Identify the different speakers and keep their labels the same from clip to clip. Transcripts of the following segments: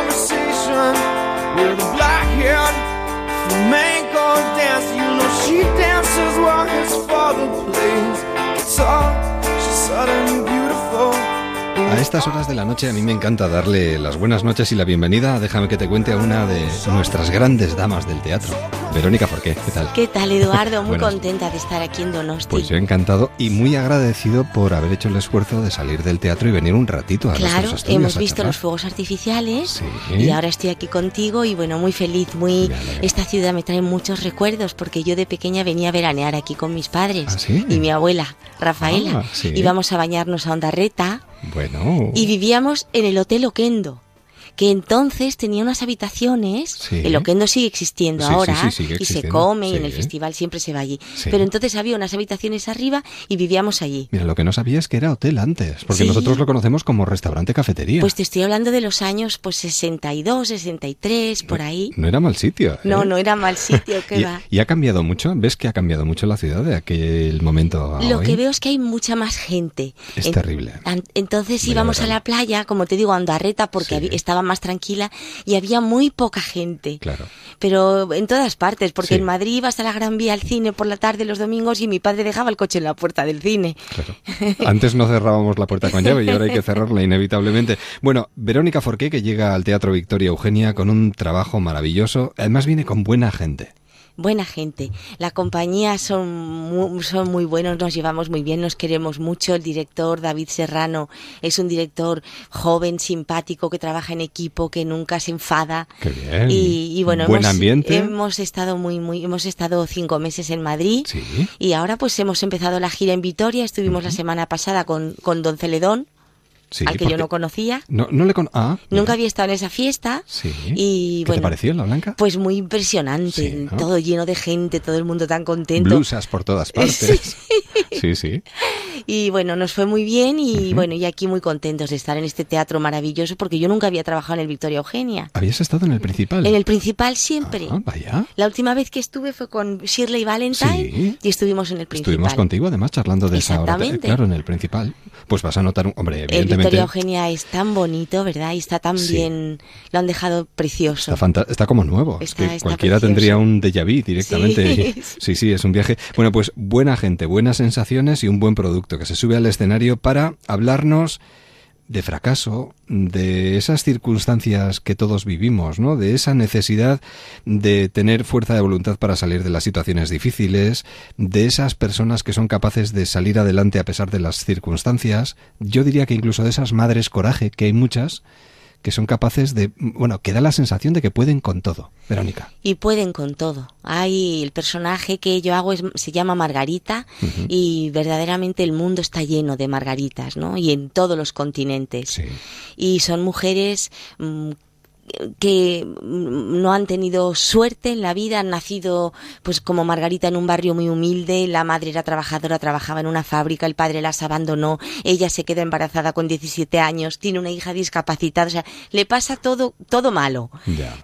Speaker 1: conversation with a black haired flamenco dancer. You know she dances while his father plays
Speaker 2: A estas horas de la noche a mí me encanta darle las buenas noches y la bienvenida. Déjame que te cuente a una de nuestras grandes damas del teatro. Verónica Forqué, ¿qué tal?
Speaker 3: ¿Qué tal, Eduardo? Muy
Speaker 2: Buenas.
Speaker 3: contenta de estar aquí en Donosti.
Speaker 2: Pues yo encantado y muy agradecido por haber hecho el esfuerzo de salir del teatro y venir un ratito a
Speaker 3: Claro, hemos
Speaker 2: a
Speaker 3: visto los fuegos artificiales
Speaker 2: Sí.
Speaker 3: y ahora estoy aquí contigo y bueno, muy feliz, muy esta ciudad me trae muchos recuerdos porque yo de pequeña venía a veranear aquí con mis padres
Speaker 2: ¿Ah, sí?
Speaker 3: y mi abuela, Rafaela.
Speaker 2: Ah, sí.
Speaker 3: Íbamos a bañarnos a Ondarreta
Speaker 2: Bueno.
Speaker 3: y vivíamos en el Hotel Oquendo. Que entonces tenía unas habitaciones,
Speaker 2: Sí.
Speaker 3: el Oquendo sigue existiendo
Speaker 2: Sí,
Speaker 3: ahora
Speaker 2: sí, sigue
Speaker 3: y se
Speaker 2: existiendo,
Speaker 3: come y en el festival siempre se va allí. Pero entonces había unas habitaciones arriba y vivíamos allí.
Speaker 2: Mira, lo que no sabía es que era hotel antes, porque nosotros lo conocemos como restaurante cafetería.
Speaker 3: Pues te estoy hablando de los años pues 62, 63, por ahí.
Speaker 2: No era mal sitio. ¿eh?
Speaker 3: No, no era mal sitio, que
Speaker 2: ¿Y,
Speaker 3: va.
Speaker 2: y ha cambiado mucho? ¿Ves que ha cambiado mucho la ciudad de aquel momento a
Speaker 3: Lo
Speaker 2: hoy?
Speaker 3: que veo es que hay mucha más gente.
Speaker 2: Es
Speaker 3: En-
Speaker 2: terrible.
Speaker 3: an- Entonces íbamos a la playa, como te digo, a Andarreta, porque estaba más tranquila y había muy poca gente.
Speaker 2: Claro.
Speaker 3: Pero en todas partes, porque
Speaker 2: Sí.
Speaker 3: en Madrid ibas a la Gran Vía al cine por la tarde los domingos y mi padre dejaba el coche en la puerta del cine.
Speaker 2: Claro. Antes no cerrábamos la puerta con llave y ahora hay que cerrarla inevitablemente. Bueno, Verónica Forqué, que llega al Teatro Victoria Eugenia con un trabajo maravilloso, además viene con buena gente.
Speaker 3: Buena gente. La compañía son muy, son muy buenos, nos llevamos muy bien, nos queremos mucho. El director David Serrano es un director joven, simpático, que trabaja en equipo, que nunca se enfada.
Speaker 2: Qué bien.
Speaker 3: Y, y bueno,
Speaker 2: Buen
Speaker 3: hemos,
Speaker 2: ambiente.
Speaker 3: hemos estado muy, muy, hemos estado cinco meses en Madrid.
Speaker 2: Sí.
Speaker 3: Y ahora pues hemos empezado la gira en Vitoria. Estuvimos la semana pasada con, con Don Celedón,
Speaker 2: Sí,
Speaker 3: al que yo no conocía.
Speaker 2: No, no le con... Ah,
Speaker 3: Nunca había estado en esa fiesta.
Speaker 2: Sí.
Speaker 3: Y
Speaker 2: ¿Qué te
Speaker 3: bueno,
Speaker 2: pareció, la Blanca?
Speaker 3: Pues muy impresionante,
Speaker 2: Sí, ¿no?
Speaker 3: todo lleno de gente, todo el mundo tan contento.
Speaker 2: Blusas por todas partes. Sí, sí.
Speaker 3: Y bueno, nos fue muy bien y bueno, y aquí muy contentos de estar en este teatro maravilloso porque yo nunca había trabajado en el Victoria Eugenia.
Speaker 2: ¿Habías estado en el principal?
Speaker 3: En el principal siempre.
Speaker 2: Ah, vaya.
Speaker 3: La última vez que estuve fue con Shirley Valentine
Speaker 2: Sí.
Speaker 3: y estuvimos en el principal.
Speaker 2: Estuvimos contigo además charlando de esa hora.
Speaker 3: Exactamente.
Speaker 2: Claro, en el principal. Pues vas a notar, un- hombre,
Speaker 3: El
Speaker 2: evidentemente...
Speaker 3: Victoria Eugenia es tan bonito, ¿verdad? Y está tan
Speaker 2: Sí.
Speaker 3: bien, lo han dejado precioso.
Speaker 2: Está, está como nuevo. Es que cualquiera
Speaker 3: precioso.
Speaker 2: tendría un déjà vu directamente.
Speaker 3: Sí.
Speaker 2: sí, sí, es un viaje. Bueno, pues buena gente, buenas sensaciones y un buen producto que se sube al escenario para hablarnos de fracaso, de esas circunstancias que todos vivimos, ¿no? De esa necesidad de tener fuerza de voluntad para salir de las situaciones difíciles, de esas personas que son capaces de salir adelante a pesar de las circunstancias. Yo diría que incluso de esas madres coraje, que hay muchas, que son capaces de, bueno, que da la sensación de que pueden con todo. Verónica.
Speaker 3: Y pueden con todo. Hay el personaje que yo hago es, se llama Margarita y verdaderamente el mundo está lleno de margaritas, ¿no? Y en todos los continentes.
Speaker 2: Sí.
Speaker 3: Y son mujeres mm, que mm, no han tenido suerte en la vida, han nacido pues como Margarita en un barrio muy humilde, la madre era trabajadora, trabajaba en una fábrica, el padre las abandonó, ella se queda embarazada con 17 años, tiene una hija discapacitada, o sea, le pasa todo todo malo.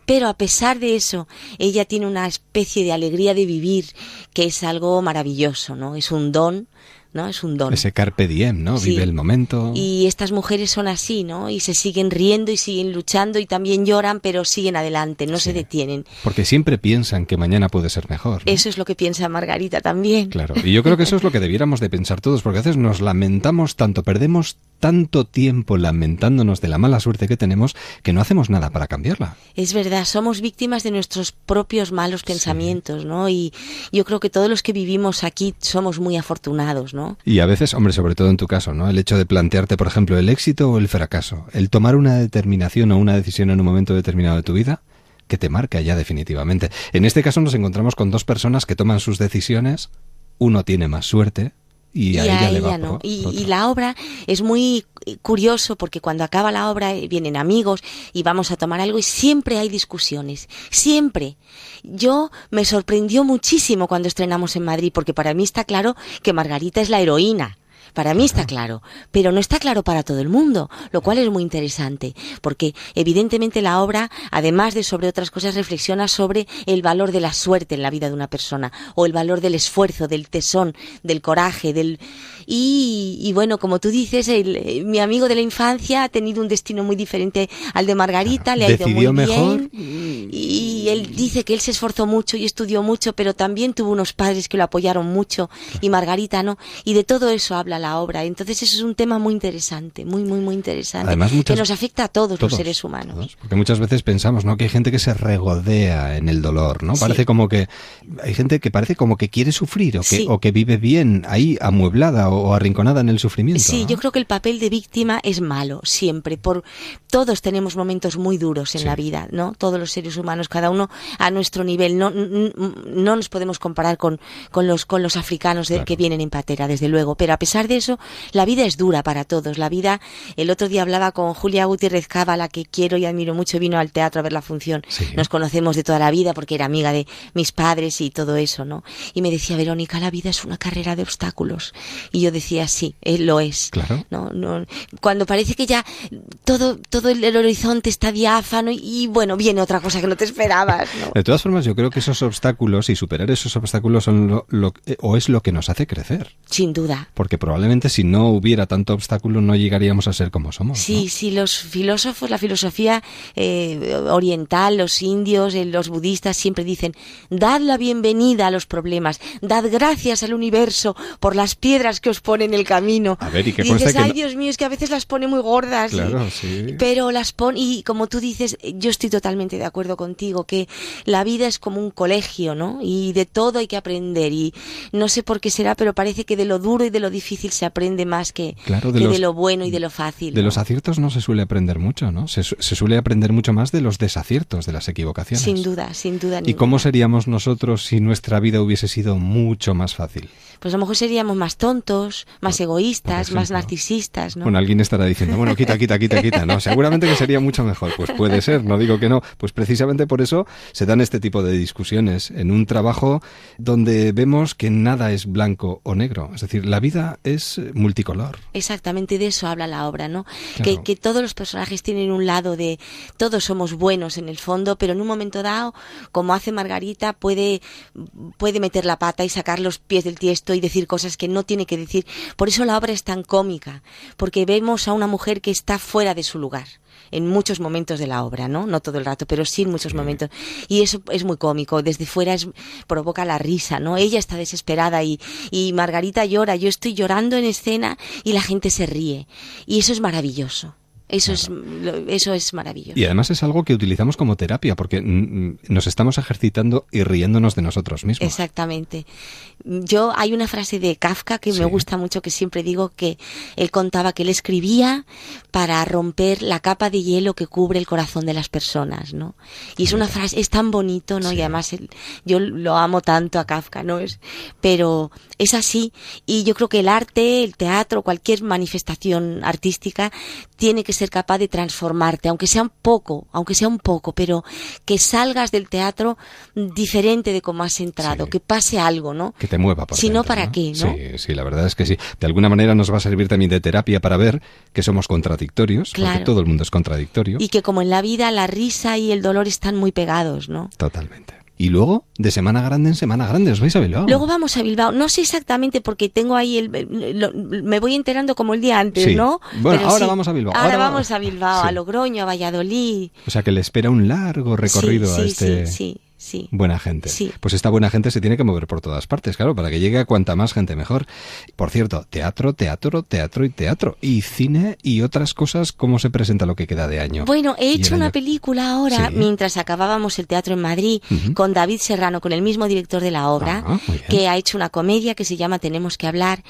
Speaker 3: Pero a pesar de eso, ella tiene una especie de alegría de vivir que es algo maravilloso, ¿no? Es un don, ¿no? Es un don.
Speaker 2: Ese carpe diem, ¿no?
Speaker 3: Sí.
Speaker 2: Vive el momento.
Speaker 3: Y estas mujeres son así, ¿no? Y se siguen riendo y siguen luchando y también lloran, pero siguen adelante, no se detienen.
Speaker 2: Porque siempre piensan que mañana puede ser mejor. ¿no?
Speaker 3: Eso es lo que piensa Margarita también.
Speaker 2: Claro. Y yo creo que eso es lo que debiéramos de pensar todos, porque a veces nos lamentamos tanto, perdemos tanto tiempo lamentándonos de la mala suerte que tenemos, que no hacemos nada para cambiarla.
Speaker 3: Es verdad, somos víctimas de nuestros propios malos pensamientos, ¿no? Y yo creo que todos los que vivimos aquí somos muy afortunados, ¿no?
Speaker 2: Y a veces, hombre, sobre todo en tu caso, ¿no? El hecho de plantearte, por ejemplo, el éxito o el fracaso, el tomar una determinación o una decisión en un momento determinado de tu vida, que te marca ya definitivamente. En este caso nos encontramos con dos personas que toman sus decisiones, uno tiene más suerte y, a, ella, le va
Speaker 3: no.
Speaker 2: por-
Speaker 3: y,
Speaker 2: por
Speaker 3: y la obra es muy curioso porque cuando acaba la obra eh, vienen amigos y vamos a tomar algo y siempre hay discusiones, siempre. Yo me sorprendió muchísimo cuando estrenamos en Madrid porque para mí está claro que Margarita es la heroína. Para mí está claro, pero no está claro para todo el mundo, lo cual es muy interesante, porque evidentemente la obra, además de sobre otras cosas, reflexiona sobre el valor de la suerte en la vida de una persona, o el valor del esfuerzo, del tesón, del coraje, del... Y, bueno, como tú dices, el, mi amigo de la infancia ha tenido un destino muy diferente al de Margarita, le ha ido muy
Speaker 2: mejor.
Speaker 3: bien. Y él dice que él se esforzó mucho y estudió mucho, pero también tuvo unos padres que lo apoyaron mucho y Margarita no. Y de todo eso habla la obra. Entonces eso es un tema muy interesante, muy, muy, muy interesante.
Speaker 2: Además,
Speaker 3: que nos afecta a todos, los seres humanos.
Speaker 2: porque muchas veces pensamos, ¿no? Que hay gente que se regodea en el dolor, ¿no? Parece como que hay gente que parece como que quiere sufrir o que, o que vive bien ahí amueblada o, arrinconada en el sufrimiento.
Speaker 3: Sí, yo creo que el papel de víctima es malo siempre. Por todos tenemos momentos muy duros en la vida, ¿no? Todos los seres humanos, cada uno a nuestro nivel. No, no nos podemos comparar con, con los con los africanos que vienen en patera, desde luego. Pero a pesar de eso, la vida es dura para todos. La vida, el otro día hablaba con Julia Gutiérrez Cava, la que quiero y admiro mucho, vino al teatro a ver la función. Nos conocemos de toda la vida porque era amiga de mis padres y todo eso, ¿no? Y me decía, Verónica, la vida es una carrera de obstáculos. Y yo decía, sí, él lo es.
Speaker 2: Claro.
Speaker 3: ¿no? No, cuando parece que ya todo, todo el, horizonte está diáfano y, bueno, viene otra cosa que no te esperabas, ¿no?
Speaker 2: De todas formas, yo creo que esos obstáculos y superar esos obstáculos son lo, eh, o es lo que nos hace crecer.
Speaker 3: Sin duda.
Speaker 2: Porque probablemente si no hubiera tanto obstáculo no llegaríamos a ser como somos.
Speaker 3: Sí, sí, los filósofos, la filosofía eh, oriental, los indios, eh, los budistas siempre dicen, dad la bienvenida a los problemas, dad gracias al universo por las piedras que os pone en el camino.
Speaker 2: A ver, y, qué
Speaker 3: dices,
Speaker 2: que
Speaker 3: ay Dios mío, es que a veces las pone muy gordas.
Speaker 2: Claro, sí.
Speaker 3: Pero las pone, y como tú dices, yo estoy totalmente de acuerdo contigo, que la vida es como un colegio, ¿no? Y de todo hay que aprender y no sé por qué será, pero parece que de lo duro y de lo difícil se aprende más que, de, lo bueno y de lo fácil.
Speaker 2: De los aciertos no se suele aprender mucho, ¿no? Se, suele aprender mucho más de los desaciertos, de las equivocaciones.
Speaker 3: Sin duda, sin duda.
Speaker 2: ¿Y cómo seríamos nosotros si nuestra vida hubiese sido mucho más fácil?
Speaker 3: Pues a lo mejor seríamos más tontos, más egoístas, más narcisistas, ¿no?
Speaker 2: Bueno, alguien estará diciendo, bueno, quita, quita, quita, quita, ¿no? Seguramente que sería mucho mejor. Pues puede ser, no digo que no. Pues precisamente por eso se dan este tipo de discusiones en un trabajo donde vemos que nada es blanco o negro. Es decir, la vida es multicolor.
Speaker 3: Exactamente de eso habla la obra, ¿no? Que, que todos los personajes tienen un lado de todos somos buenos en el fondo, pero en un momento dado, como hace Margarita, puede, puede meter la pata y sacar los pies del tiesto y decir cosas que no tiene que decir. Por eso la obra es tan cómica, porque vemos a una mujer que está fuera de su lugar en muchos momentos de la obra, ¿no? No todo el rato, pero sí en muchos momentos. Y eso es muy cómico, desde fuera es, provoca la risa, ¿no? Ella está desesperada y, y Margarita llora, yo estoy llorando en escena y la gente se ríe. Y eso es maravilloso. Eso, es, eso es maravilloso.
Speaker 2: Y además es algo que utilizamos como terapia, porque nos estamos ejercitando y riéndonos de nosotros mismos.
Speaker 3: Exactamente. Yo, hay una frase de Kafka que me gusta mucho, que siempre digo que él contaba que él escribía para romper la capa de hielo que cubre el corazón de las personas, ¿no? Y es una frase, es tan bonito, ¿no? Y además yo lo amo tanto a Kafka, ¿no? Es, pero es así. Y yo creo que el arte, el teatro, cualquier manifestación artística tiene que ser capaz de transformarte, aunque sea un poco, aunque sea un poco, pero que salgas del teatro diferente de cómo has entrado, que pase algo, ¿no?
Speaker 2: Que te mueva.
Speaker 3: Por si no, ¿para qué? ¿no?
Speaker 2: Sí, sí, la verdad es que sí. De alguna manera nos va a servir también de terapia para ver que somos contradictorios, porque todo el mundo es contradictorio.
Speaker 3: Y que como en la vida la risa y el dolor están muy pegados, ¿no?
Speaker 2: Totalmente. Y luego, de Semana Grande en Semana Grande, os vais a Bilbao.
Speaker 3: Luego vamos a Bilbao. No sé exactamente porque tengo ahí el... me voy enterando como el día antes, ¿no?
Speaker 2: Bueno, ahora vamos a Bilbao.
Speaker 3: Ahora, vamos a Bilbao, a Logroño, a Valladolid.
Speaker 2: O sea que le espera un largo recorrido a este...
Speaker 3: Sí, sí. Sí.
Speaker 2: Buena gente. Pues esta buena gente se tiene que mover por todas partes, claro, para que llegue a cuanta más gente mejor. Por cierto, teatro, teatro, teatro y teatro. Y cine y otras cosas, ¿cómo se presenta lo que queda de año?
Speaker 3: Bueno, he hecho una película ahora, mientras acabábamos el teatro en Madrid, con David Serrano, con el mismo director de la obra, ah, que ha hecho una comedia que se llama Tenemos que hablar.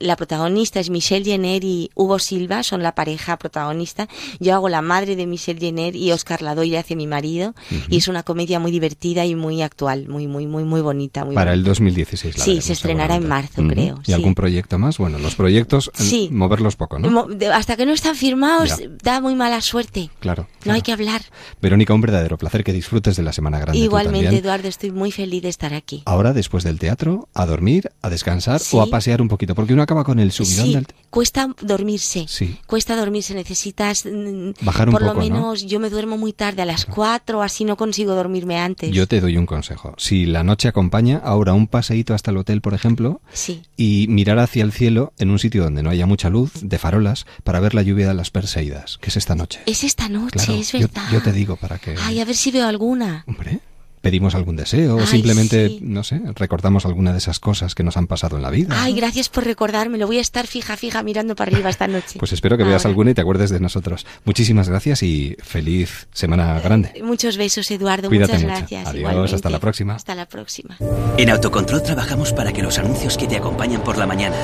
Speaker 3: La protagonista es Michelle Jenner y Hugo Silva, son la pareja protagonista. Yo hago la madre de Michelle Jenner y Oscar Ladoy hace mi marido. Y es una comedia muy divertida querida y muy actual, muy, muy, muy, muy bonita. Muy
Speaker 2: Para el
Speaker 3: bonita.
Speaker 2: 2016. la
Speaker 3: Sí,
Speaker 2: veremos
Speaker 3: se estrenará en marzo, creo,
Speaker 2: ¿Y
Speaker 3: sí.
Speaker 2: algún proyecto más? Bueno, los proyectos, eh,
Speaker 3: Sí.
Speaker 2: moverlos poco, ¿no?
Speaker 3: Mo- Hasta que no están firmados,
Speaker 2: Ya.
Speaker 3: da muy mala suerte.
Speaker 2: Claro.
Speaker 3: No
Speaker 2: claro.
Speaker 3: hay que hablar.
Speaker 2: Verónica, un verdadero placer que disfrutes de la Semana Grande.
Speaker 3: Igualmente. Eduardo, estoy muy feliz de estar aquí.
Speaker 2: Ahora, después del teatro, a dormir, a descansar
Speaker 3: Sí.
Speaker 2: o a pasear un poquito, porque uno acaba con el subidón
Speaker 3: Sí,
Speaker 2: del...
Speaker 3: cuesta dormirse.
Speaker 2: Sí.
Speaker 3: Cuesta dormirse, necesitas mm,
Speaker 2: Bajar un
Speaker 3: por
Speaker 2: poco,
Speaker 3: lo
Speaker 2: ¿no?
Speaker 3: menos yo me duermo muy tarde a las 4, así no consigo dormirme antes.
Speaker 2: Yo te doy un consejo. Si la noche acompaña, ahora un paseíto hasta el hotel, por ejemplo,
Speaker 3: Sí.
Speaker 2: y mirar hacia el cielo en un sitio donde no haya mucha luz, de farolas, para ver la lluvia de las Perseidas, que es esta noche.
Speaker 3: Es esta noche,
Speaker 2: Claro,
Speaker 3: es
Speaker 2: yo-
Speaker 3: verdad.
Speaker 2: yo te digo para que-
Speaker 3: Ay, a ver si veo alguna.
Speaker 2: Hombre, pedimos algún deseo o simplemente,
Speaker 3: sí.
Speaker 2: no sé, recordamos alguna de esas cosas que nos han pasado en la vida.
Speaker 3: Ay,
Speaker 2: ¿no?
Speaker 3: gracias por recordarme. Lo voy a estar fija, fija mirando para arriba esta noche.
Speaker 2: Pues espero que veas alguna y te acuerdes de nosotros. Muchísimas gracias y feliz Semana Grande.
Speaker 3: Muchos besos, Eduardo.
Speaker 2: Cuídate
Speaker 3: Muchas
Speaker 2: mucho.
Speaker 3: gracias.
Speaker 2: Adiós,
Speaker 3: igualmente.
Speaker 2: hasta la próxima.
Speaker 3: Hasta la próxima.
Speaker 4: En Autocontrol trabajamos para que los anuncios que te acompañan por la mañana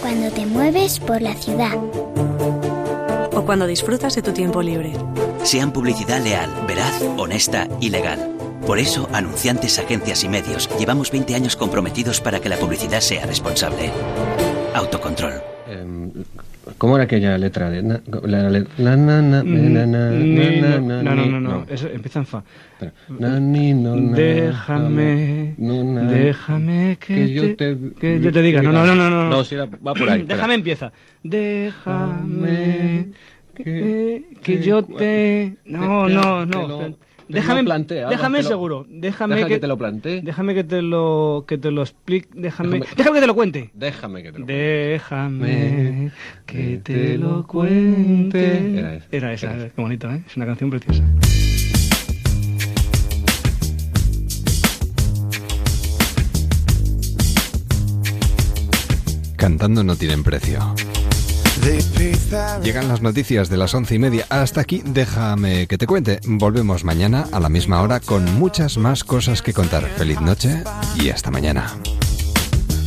Speaker 5: Cuando te mueves por la ciudad.
Speaker 6: O cuando disfrutas de tu tiempo libre.
Speaker 4: sean publicidad leal, veraz, honesta y legal. Por eso, anunciantes, agencias y medios llevamos 20 años comprometidos para que la publicidad sea responsable. Autocontrol.
Speaker 7: Em, ¿Cómo era aquella letra de na- la, la, la- na- na-
Speaker 8: no, no, no, no, eso empieza en fa.
Speaker 7: Espera. Na- ni- no, na-
Speaker 8: Déjame,
Speaker 7: no, na-
Speaker 8: déjame que,
Speaker 7: que yo
Speaker 8: te, que yo te diga. No, no, no, no, no.
Speaker 7: No, era- va por ahí, espera.
Speaker 8: Déjame empieza. Déjame que,
Speaker 7: que-
Speaker 8: que yo te. No,
Speaker 7: te-
Speaker 8: no,
Speaker 7: te
Speaker 8: no. Déjame,
Speaker 7: algo,
Speaker 8: déjame
Speaker 7: lo-
Speaker 8: seguro. Déjame
Speaker 7: Deja
Speaker 8: que,
Speaker 7: que te lo plantee.
Speaker 8: Déjame que te lo que te lo explique. Déjame,
Speaker 7: Déjame-
Speaker 8: déjame que te lo cuente.
Speaker 7: Déjame que te lo
Speaker 8: Déjame que te lo cuente.
Speaker 7: Era esa.
Speaker 8: Era esa,
Speaker 7: Era esa.
Speaker 8: qué bonito, ¿eh? Es una canción preciosa.
Speaker 2: Cantando no tienen precio. Llegan las noticias de las once y media. Hasta aquí, déjame que te cuente. Volvemos mañana a la misma hora con muchas más cosas que contar. Feliz noche y hasta mañana.